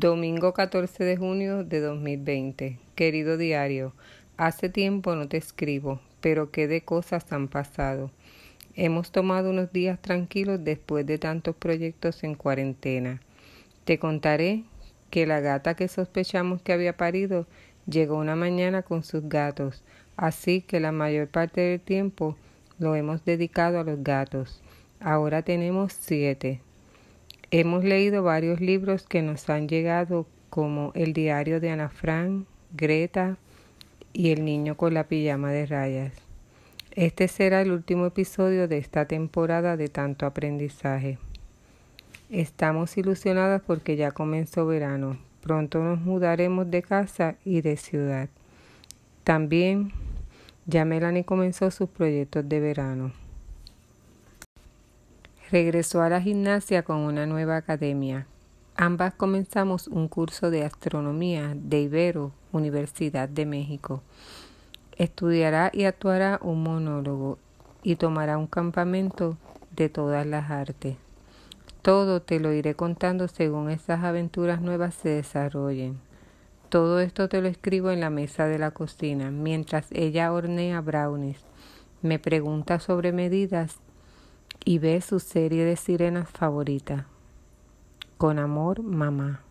Domingo 14 de junio de 2020. Querido diario, hace tiempo no te escribo, pero qué de cosas han pasado. Hemos tomado unos días tranquilos después de tantos proyectos en cuarentena. Te contaré que la gata que sospechamos que había parido llegó una mañana con sus gatos, así que la mayor parte del tiempo lo hemos dedicado a los gatos. Ahora tenemos siete. Hemos leído varios libros que nos han llegado como El diario de Ana Greta y El niño con la pijama de rayas. Este será el último episodio de esta temporada de tanto aprendizaje. Estamos ilusionadas porque ya comenzó verano. Pronto nos mudaremos de casa y de ciudad. También ya Melanie comenzó sus proyectos de verano. Regresó a la gimnasia con una nueva academia. Ambas comenzamos un curso de astronomía de Ibero, Universidad de México. Estudiará y actuará un monólogo y tomará un campamento de todas las artes. Todo te lo iré contando según esas aventuras nuevas se desarrollen. Todo esto te lo escribo en la mesa de la cocina, mientras ella hornea brownies, me pregunta sobre medidas y ve su serie de sirenas favorita. Con amor, mamá.